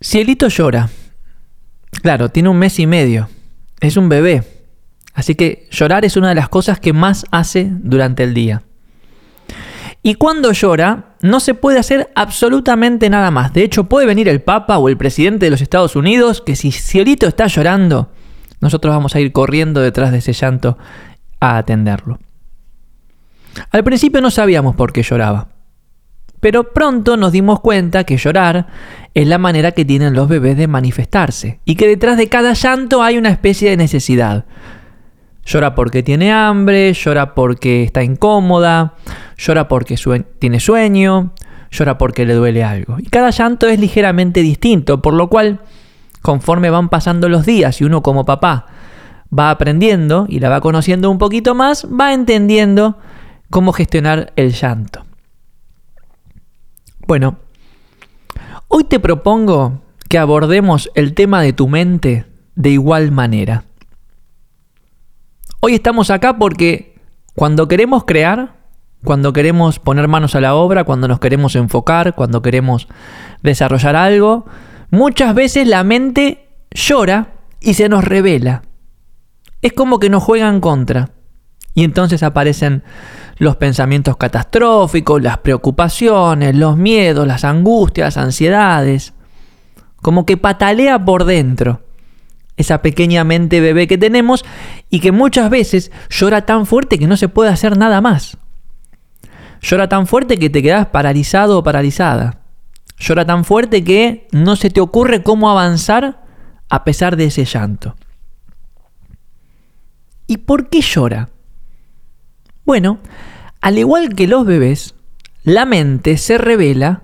Cielito llora. Claro, tiene un mes y medio. Es un bebé. Así que llorar es una de las cosas que más hace durante el día. Y cuando llora, no se puede hacer absolutamente nada más. De hecho, puede venir el Papa o el presidente de los Estados Unidos, que si Cielito está llorando, nosotros vamos a ir corriendo detrás de ese llanto a atenderlo. Al principio no sabíamos por qué lloraba. Pero pronto nos dimos cuenta que llorar es la manera que tienen los bebés de manifestarse y que detrás de cada llanto hay una especie de necesidad. Llora porque tiene hambre, llora porque está incómoda, llora porque tiene sueño, llora porque le duele algo. Y cada llanto es ligeramente distinto, por lo cual, conforme van pasando los días y uno como papá va aprendiendo y la va conociendo un poquito más, va entendiendo cómo gestionar el llanto. Bueno, hoy te propongo que abordemos el tema de tu mente de igual manera. Hoy estamos acá porque cuando queremos crear, cuando queremos poner manos a la obra, cuando nos queremos enfocar, cuando queremos desarrollar algo, muchas veces la mente llora y se nos revela. Es como que nos juegan contra. Y entonces aparecen los pensamientos catastróficos, las preocupaciones, los miedos, las angustias, ansiedades. Como que patalea por dentro esa pequeña mente bebé que tenemos y que muchas veces llora tan fuerte que no se puede hacer nada más. Llora tan fuerte que te quedas paralizado o paralizada. Llora tan fuerte que no se te ocurre cómo avanzar a pesar de ese llanto. ¿Y por qué llora? Bueno, al igual que los bebés, la mente se revela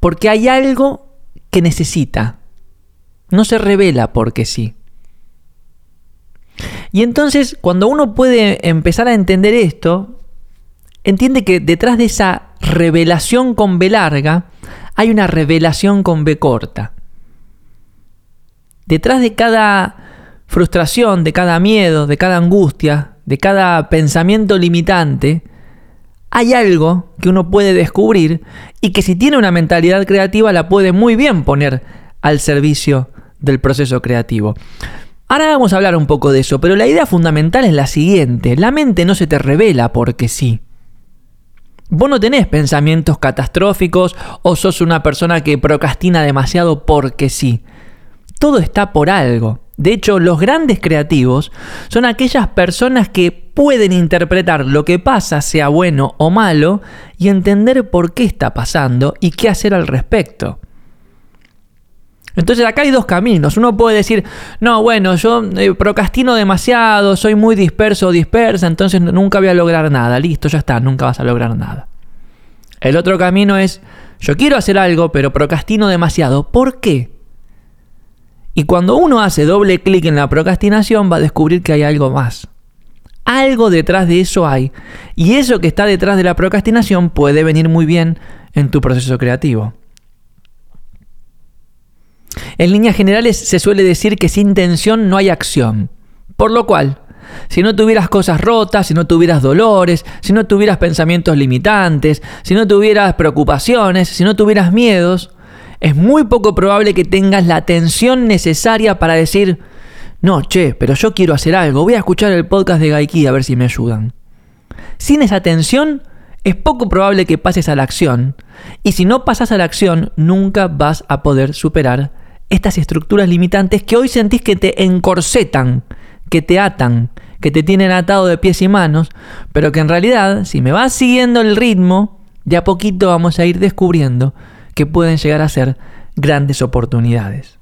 porque hay algo que necesita. No se revela porque sí. Y entonces, cuando uno puede empezar a entender esto, entiende que detrás de esa revelación con B larga, hay una revelación con B corta. Detrás de cada frustración, de cada miedo, de cada angustia, de cada pensamiento limitante, hay algo que uno puede descubrir y que si tiene una mentalidad creativa la puede muy bien poner al servicio del proceso creativo. Ahora vamos a hablar un poco de eso, pero la idea fundamental es la siguiente. La mente no se te revela porque sí. Vos no tenés pensamientos catastróficos o sos una persona que procrastina demasiado porque sí. Todo está por algo. De hecho, los grandes creativos son aquellas personas que pueden interpretar lo que pasa, sea bueno o malo, y entender por qué está pasando y qué hacer al respecto. Entonces acá hay dos caminos. Uno puede decir, no, bueno, yo eh, procrastino demasiado, soy muy disperso o dispersa, entonces nunca voy a lograr nada. Listo, ya está, nunca vas a lograr nada. El otro camino es, yo quiero hacer algo, pero procrastino demasiado. ¿Por qué? Y cuando uno hace doble clic en la procrastinación va a descubrir que hay algo más. Algo detrás de eso hay. Y eso que está detrás de la procrastinación puede venir muy bien en tu proceso creativo. En líneas generales se suele decir que sin tensión no hay acción. Por lo cual, si no tuvieras cosas rotas, si no tuvieras dolores, si no tuvieras pensamientos limitantes, si no tuvieras preocupaciones, si no tuvieras miedos, es muy poco probable que tengas la atención necesaria para decir, no, che, pero yo quiero hacer algo, voy a escuchar el podcast de Gaiki a ver si me ayudan. Sin esa atención, es poco probable que pases a la acción, y si no pasas a la acción, nunca vas a poder superar estas estructuras limitantes que hoy sentís que te encorsetan, que te atan, que te tienen atado de pies y manos, pero que en realidad, si me vas siguiendo el ritmo, de a poquito vamos a ir descubriendo que pueden llegar a ser grandes oportunidades.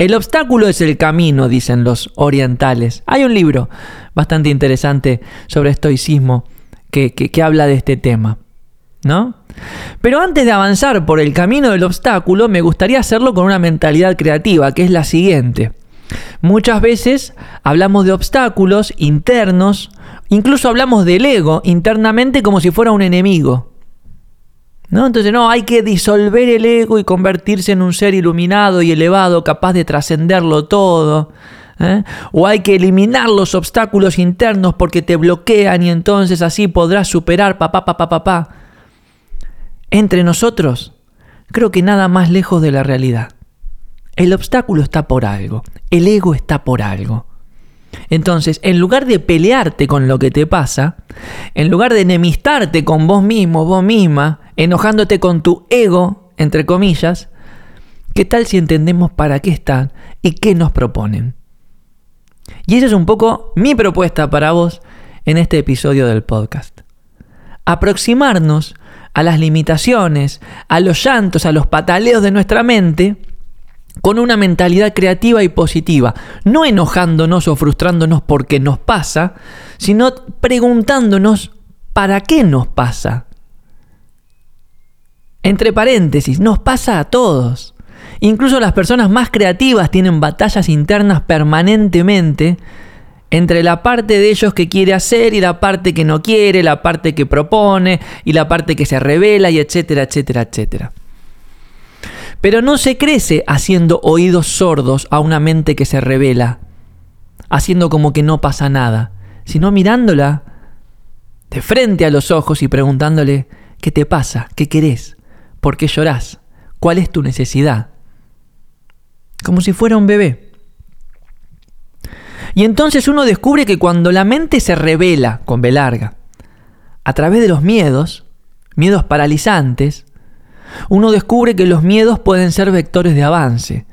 El obstáculo es el camino, dicen los orientales. Hay un libro bastante interesante sobre estoicismo que, habla de este tema. ¿No? Pero antes de avanzar por el camino del obstáculo, me gustaría hacerlo con una mentalidad creativa, que es la siguiente. Muchas veces hablamos de obstáculos internos, incluso hablamos del ego internamente como si fuera un enemigo. ¿No? Entonces, no, hay que disolver el ego y convertirse en un ser iluminado y elevado, capaz de trascenderlo todo. ¿eh? O hay que eliminar los obstáculos internos porque te bloquean y entonces así podrás superar, papá, papá, papá. Entre nosotros, creo que nada más lejos de la realidad. El obstáculo está por algo, el ego está por algo. Entonces, en lugar de pelearte con lo que te pasa, en lugar de enemistarte con vos mismo, vos misma, enojándote con tu ego, entre comillas, ¿qué tal si entendemos para qué están y qué nos proponen? Y esa es un poco mi propuesta para vos en este episodio del podcast. Aproximarnos a las limitaciones, a los llantos, a los pataleos de nuestra mente, con una mentalidad creativa y positiva, no enojándonos o frustrándonos porque nos pasa, sino preguntándonos para qué nos pasa. Entre paréntesis, nos pasa a todos. Incluso las personas más creativas tienen batallas internas permanentemente entre la parte de ellos que quiere hacer y la parte que no quiere, la parte que propone y la parte que se revela y etcétera, etcétera, etcétera. Pero no se crece haciendo oídos sordos a una mente que se revela, haciendo como que no pasa nada, sino mirándola de frente a los ojos y preguntándole, ¿qué te pasa? ¿Qué querés? ¿Por qué llorás? ¿Cuál es tu necesidad? Como si fuera un bebé. Y entonces uno descubre que cuando la mente se revela, con B larga, a través de los miedos, miedos paralizantes, uno descubre que los miedos pueden ser vectores de avance.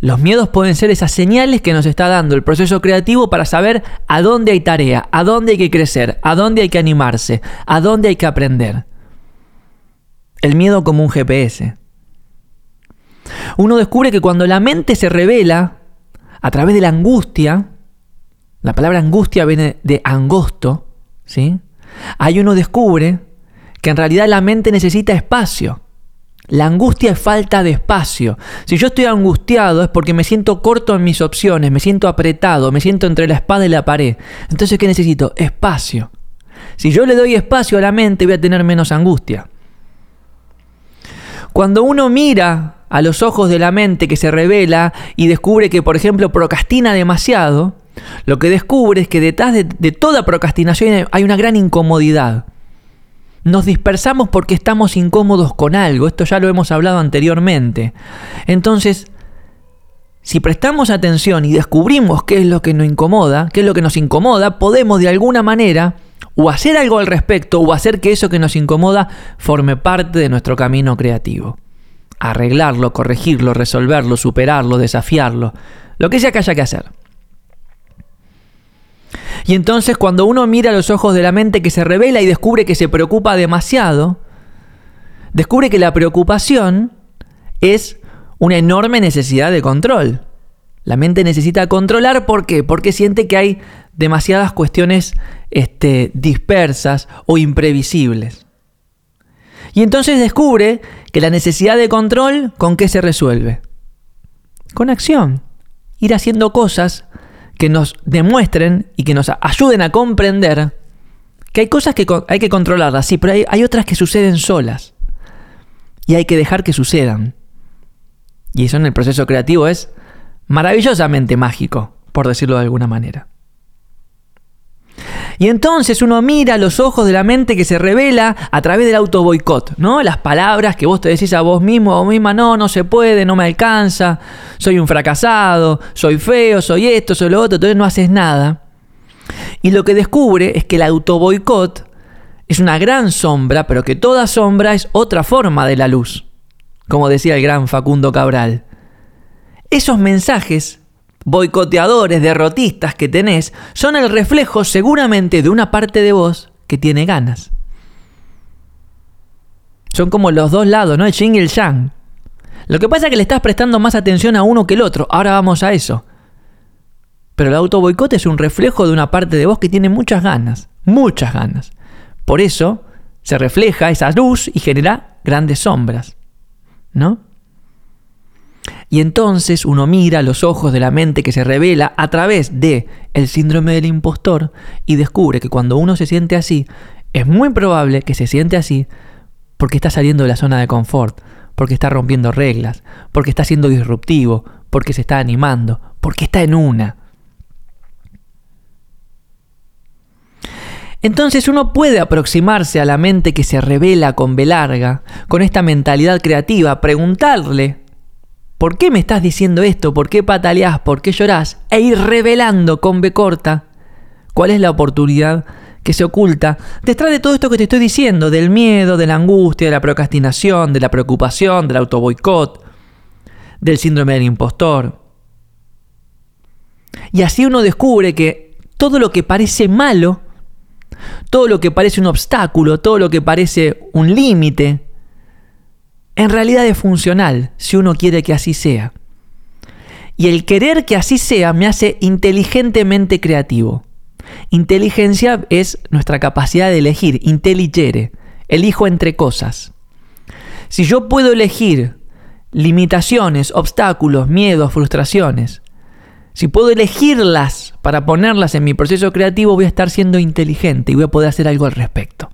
Los miedos pueden ser esas señales que nos está dando el proceso creativo para saber a dónde hay tarea, a dónde hay que crecer, a dónde hay que animarse, a dónde hay que aprender. El miedo como un GPS. Uno descubre que cuando la mente se revela a través de la angustia, la palabra angustia viene de angosto, ¿sí? Ahí uno descubre que en realidad la mente necesita espacio. La angustia es falta de espacio. Si yo estoy angustiado es porque me siento corto en mis opciones, me siento apretado, me siento entre la espada y la pared. Entonces, ¿qué necesito? Espacio. Si yo le doy espacio a la mente, voy a tener menos angustia. Cuando uno mira a los ojos de la mente que se revela y descubre que, por ejemplo, procrastina demasiado, lo que descubre es que detrás de, toda procrastinación hay una gran incomodidad. Nos dispersamos porque estamos incómodos con algo, esto ya lo hemos hablado anteriormente. Entonces, si prestamos atención y descubrimos qué es lo que nos incomoda, qué es lo que nos incomoda, podemos de alguna manera o hacer algo al respecto o hacer que eso que nos incomoda forme parte de nuestro camino creativo. Arreglarlo, corregirlo, resolverlo, superarlo, desafiarlo, lo que sea que haya que hacer. Y entonces cuando uno mira los ojos de la mente que se revela y descubre que se preocupa demasiado, descubre que la preocupación es una enorme necesidad de control. La mente necesita controlar, ¿por qué? Porque siente que hay demasiadas cuestiones este, dispersas o imprevisibles. Y entonces descubre que la necesidad de control, ¿con qué se resuelve? Con acción. Ir haciendo cosas que nos demuestren y que nos ayuden a comprender que hay cosas que hay que controlarlas, sí, pero hay, hay otras que suceden solas. Y hay que dejar que sucedan. Y eso en el proceso creativo es maravillosamente mágico, por decirlo de alguna manera. Y entonces uno mira los ojos de la mente que se revela a través del auto boicot, ¿no? Las palabras que vos te decís a vos mismo, a vos misma, no, no se puede, no me alcanza, soy un fracasado, soy feo, soy esto, soy lo otro, entonces no haces nada. Y lo que descubre es que el auto boicot es una gran sombra, pero que toda sombra es otra forma de la luz, como decía el gran Facundo Cabral. Esos mensajes boicoteadores, derrotistas que tenés, son el reflejo seguramente de una parte de vos que tiene ganas. Son como los dos lados, ¿no? El yin y el yang. Lo que pasa es que le estás prestando más atención a uno que el otro. Ahora vamos a eso. Pero el auto boicot es un reflejo de una parte de vos que tiene muchas ganas. Muchas ganas. Por eso se refleja esa luz y genera grandes sombras. ¿No? Y entonces uno mira los ojos de la mente que se revela a través de el síndrome del impostor y descubre que cuando uno se siente así, es muy probable que se siente así porque está saliendo de la zona de confort, porque está rompiendo reglas, porque está siendo disruptivo, porque se está animando, porque está en una. Entonces uno puede aproximarse a la mente que se revela con B larga, con esta mentalidad creativa, preguntarle, ¿por qué me estás diciendo esto? ¿Por qué pataleás? ¿Por qué llorás? E ir revelando con B corta cuál es la oportunidad que se oculta detrás de todo esto que te estoy diciendo, del miedo, de la angustia, de la procrastinación, de la preocupación, del autoboicot, del síndrome del impostor. Y así uno descubre que todo lo que parece malo, todo lo que parece un obstáculo, todo lo que parece un límite, en realidad es funcional si uno quiere que así sea. Y el querer que así sea me hace inteligentemente creativo. Inteligencia es nuestra capacidad de elegir, intelligere, elijo entre cosas. Si yo puedo elegir limitaciones, obstáculos, miedos, frustraciones, si puedo elegirlas para ponerlas en mi proceso creativo, voy a estar siendo inteligente y voy a poder hacer algo al respecto.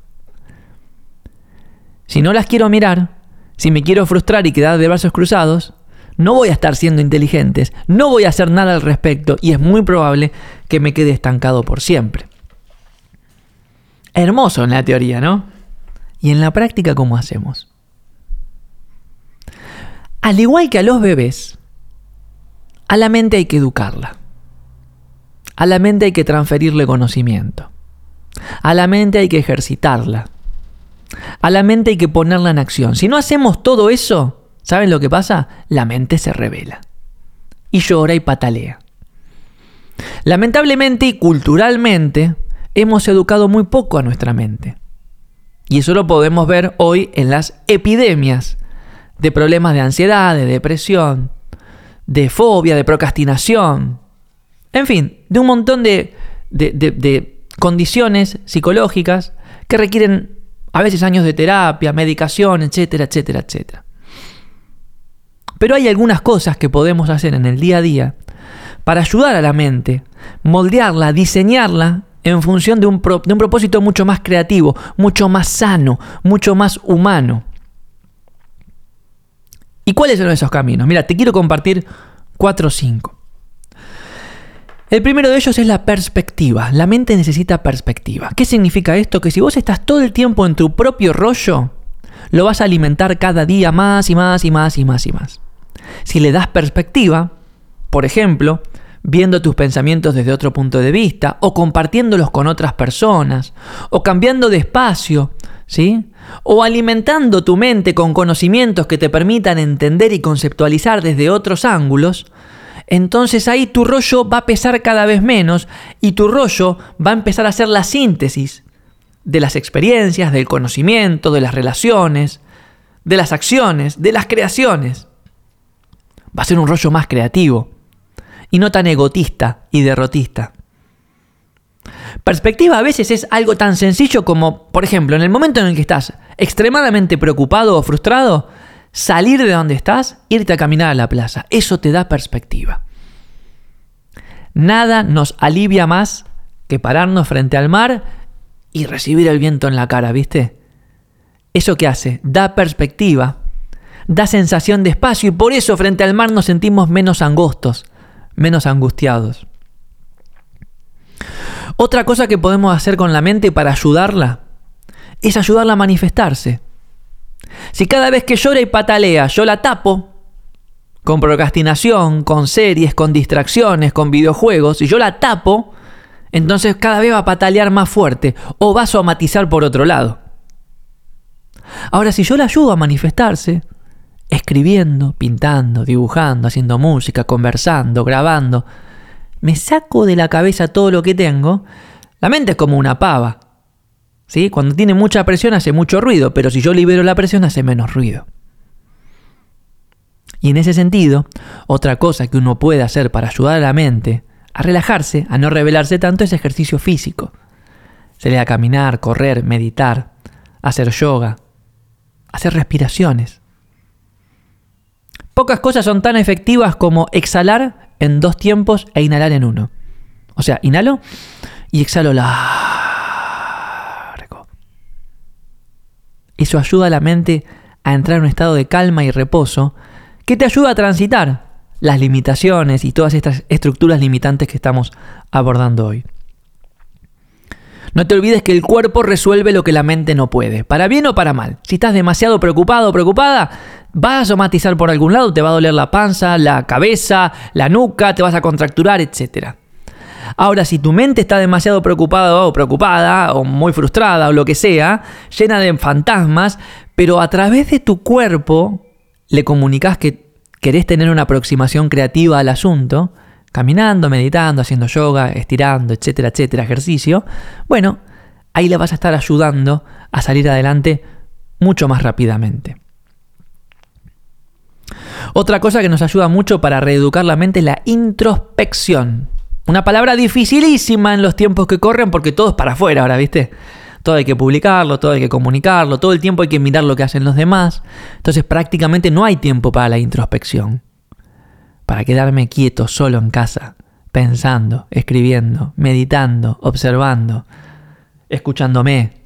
Si no las quiero mirar, si me quiero frustrar y quedar de brazos cruzados, no voy a estar siendo inteligentes, no voy a hacer nada al respecto y es muy probable que me quede estancado por siempre. Hermoso en la teoría, ¿no? Y en la práctica, ¿cómo hacemos? Al igual que a los bebés, a la mente hay que educarla. A la mente hay que transferirle conocimiento. A la mente hay que ejercitarla. A la mente hay que ponerla en acción. Si no hacemos todo eso, ¿Saben lo que pasa? La mente se revela. Y llora y patalea. Lamentablemente y culturalmente hemos educado muy poco a nuestra mente. Y eso lo podemos ver hoy en las epidemias de problemas de ansiedad, de depresión, de fobia, de procrastinación. En fin, de un montón de, de condiciones psicológicas que requieren a veces años de terapia, medicación, etcétera, etcétera, etcétera. Pero hay algunas cosas que podemos hacer en el día a día para ayudar a la mente, moldearla, diseñarla en función de un, de un propósito mucho más creativo, mucho más sano, mucho más humano. ¿Y cuáles son esos caminos? Mira, te quiero compartir cuatro o cinco. El primero de ellos es la perspectiva. La mente necesita perspectiva. ¿Qué significa esto? Que si vos estás todo el tiempo en tu propio rollo, lo vas a alimentar cada día más y más y más y más y más. Si le das perspectiva, por ejemplo, viendo tus pensamientos desde otro punto de vista, o compartiéndolos con otras personas, o cambiando de espacio, ¿sí? O alimentando tu mente con conocimientos que te permitan entender y conceptualizar desde otros ángulos, entonces ahí tu rollo va a pesar cada vez menos y tu rollo va a empezar a ser la síntesis de las experiencias, del conocimiento, de las relaciones, de las acciones, de las creaciones va a ser un rollo más creativo y no tan egotista y derrotista. Perspectiva a veces es algo tan sencillo como, por ejemplo, en el momento en el que estás extremadamente preocupado o frustrado, salir de donde estás, irte a caminar a la plaza. Eso te da perspectiva. Nada nos alivia más que pararnos frente al mar y recibir el viento en la cara, ¿viste? ¿Eso qué hace? Da perspectiva da sensación de espacio y por eso frente al mar nos sentimos menos angostos, menos angustiados. Otra cosa que podemos hacer con la mente para ayudarla es ayudarla a manifestarse. Si cada vez que llora y patalea yo la tapo, con procrastinación, con series, con distracciones, con videojuegos, y yo la tapo, entonces cada vez va a patalear más fuerte o va a somatizar por otro lado. Ahora, si yo la ayudo a manifestarse, escribiendo, pintando, dibujando, haciendo música, conversando, grabando, me saco de la cabeza todo lo que tengo, la mente es como una pava. ¿Sí? Cuando tiene mucha presión hace mucho ruido, pero si yo libero la presión hace menos ruido. Y en ese sentido, otra cosa que uno puede hacer para ayudar a la mente a relajarse, a no revelarse tanto, es ejercicio físico. Sería a caminar, correr, meditar, hacer yoga, hacer respiraciones. Pocas cosas son tan efectivas como exhalar en dos tiempos e inhalar en uno. O sea, inhalo y exhalo largo. Eso ayuda a la mente a entrar en un estado de calma y reposo que te ayuda a transitar las limitaciones y todas estas estructuras limitantes que estamos abordando hoy. No te olvides que el cuerpo resuelve lo que la mente no puede, para bien o para mal. Si estás demasiado preocupado o preocupada, vas a somatizar por algún lado, te va a doler la panza, la cabeza, la nuca, te vas a contracturar, etc. Ahora, si tu mente está demasiado preocupada o preocupada, o muy frustrada, o lo que sea, llena de fantasmas, pero a través de tu cuerpo le comunicas que querés tener una aproximación creativa al asunto, caminando, meditando, haciendo yoga, estirando, etcétera, etcétera, ejercicio, bueno, ahí le vas a estar ayudando a salir adelante mucho más rápidamente. Otra cosa que nos ayuda mucho para reeducar la mente es la introspección. Una palabra dificilísima en los tiempos que corren porque todo es para afuera ahora, ¿viste? Todo hay que publicarlo, todo hay que comunicarlo, todo el tiempo hay que mirar lo que hacen los demás. Entonces prácticamente no hay tiempo para la introspección para quedarme quieto solo en casa, pensando, escribiendo, meditando, observando, escuchándome.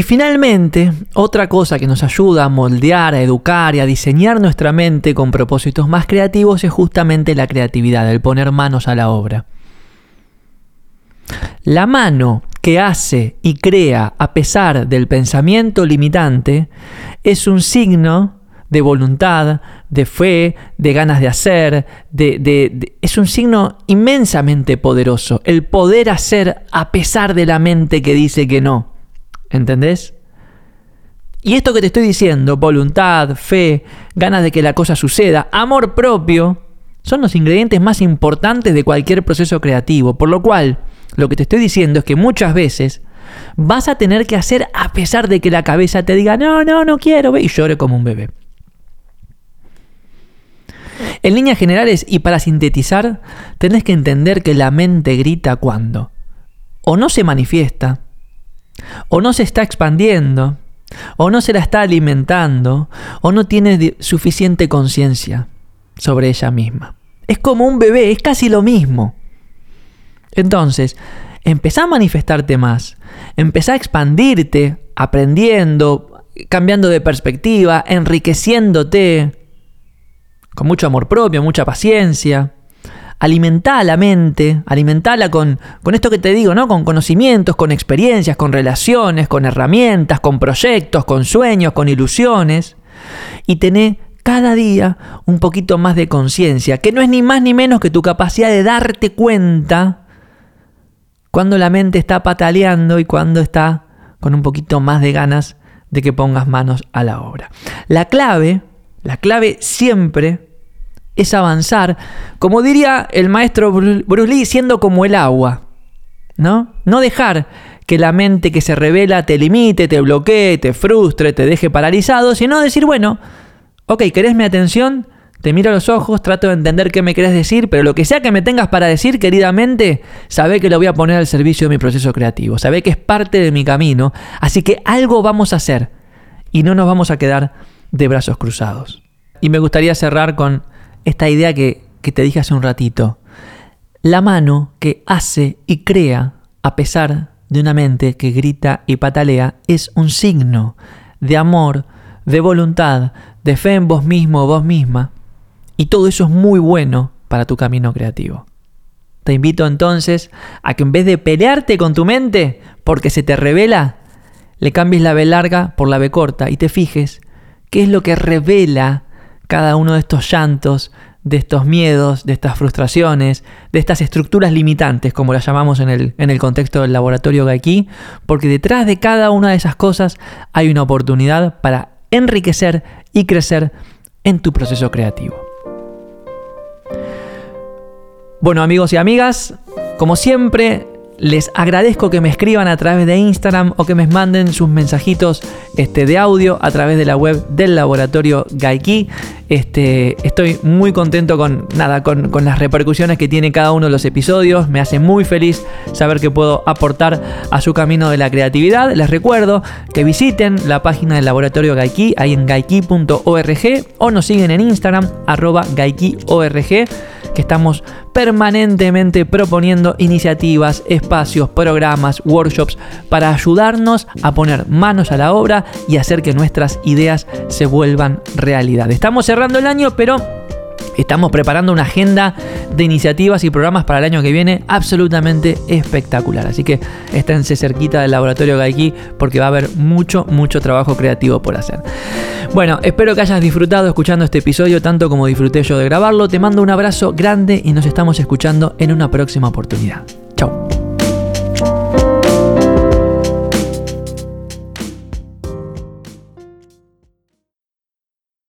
Y finalmente, otra cosa que nos ayuda a moldear, a educar y a diseñar nuestra mente con propósitos más creativos es justamente la creatividad, el poner manos a la obra. La mano que hace y crea a pesar del pensamiento limitante es un signo de voluntad, de fe, de ganas de hacer, es un signo inmensamente poderoso, el poder hacer a pesar de la mente que dice que no. ¿Entendés? Y esto que te estoy diciendo, voluntad, fe, ganas de que la cosa suceda, amor propio, son los ingredientes más importantes de cualquier proceso creativo. Por lo cual, lo que te estoy diciendo es que muchas veces vas a tener que hacer a pesar de que la cabeza te diga, no, no, no quiero, y llore como un bebé. En líneas generales y para sintetizar, tenés que entender que la mente grita cuando o no se manifiesta, o no se está expandiendo, o no se la está alimentando, o no tiene suficiente conciencia sobre ella misma. Es como un bebé, es casi lo mismo. Entonces, empezá a manifestarte más, empezá a expandirte, aprendiendo, cambiando de perspectiva, enriqueciéndote, con mucho amor propio, mucha paciencia. Alimentá la mente, alimentala con, con esto que te digo, ¿no? Con conocimientos, con experiencias, con relaciones, con herramientas, con proyectos, con sueños, con ilusiones. Y tené cada día un poquito más de conciencia, que no es ni más ni menos que tu capacidad de darte cuenta cuando la mente está pataleando y cuando está con un poquito más de ganas de que pongas manos a la obra. La clave, la clave siempre es avanzar, como diría el maestro Bruce Lee, siendo como el agua, ¿no? No dejar que la mente que se revela te limite, te bloquee, te frustre, te deje paralizado, sino decir, bueno, ok, ¿querés mi atención? Te miro a los ojos, trato de entender qué me querés decir, pero lo que sea que me tengas para decir, queridamente, sabe que lo voy a poner al servicio de mi proceso creativo, sabe que es parte de mi camino, así que algo vamos a hacer y no nos vamos a quedar de brazos cruzados. Y me gustaría cerrar con esta idea que, te dije hace un ratito. La mano que hace y crea a pesar de una mente que grita y patalea es un signo de amor, de voluntad, de fe en vos mismo o vos misma. Y todo eso es muy bueno para tu camino creativo. Te invito entonces a que en vez de pelearte con tu mente porque se te revela, le cambies la B larga por la B corta y te fijes qué es lo que revela cada uno de estos llantos, de estos miedos, de estas frustraciones, de estas estructuras limitantes, como las llamamos en el, en el contexto del laboratorio Gaiki, porque detrás de cada una de esas cosas hay una oportunidad para enriquecer y crecer en tu proceso creativo. Bueno amigos y amigas, como siempre, les agradezco que me escriban a través de Instagram o que me manden sus mensajitos este, de audio a través de la web del laboratorio Gaiki. Este, estoy muy contento con, nada, con, con, las repercusiones que tiene cada uno de los episodios. Me hace muy feliz saber que puedo aportar a su camino de la creatividad. Les recuerdo que visiten la página del laboratorio Gaiki, ahí en gaiki.org o nos siguen en Instagram, arroba gaikiorg que estamos permanentemente proponiendo iniciativas, espacios, programas, workshops para ayudarnos a poner manos a la obra y hacer que nuestras ideas se vuelvan realidad. Estamos cerrando el año, pero estamos preparando una agenda de iniciativas y programas para el año que viene absolutamente espectacular. Así que esténse cerquita del laboratorio Gaiki porque va a haber mucho, mucho trabajo creativo por hacer. Bueno, espero que hayas disfrutado escuchando este episodio tanto como disfruté yo de grabarlo. Te mando un abrazo grande y nos estamos escuchando en una próxima oportunidad. Chao.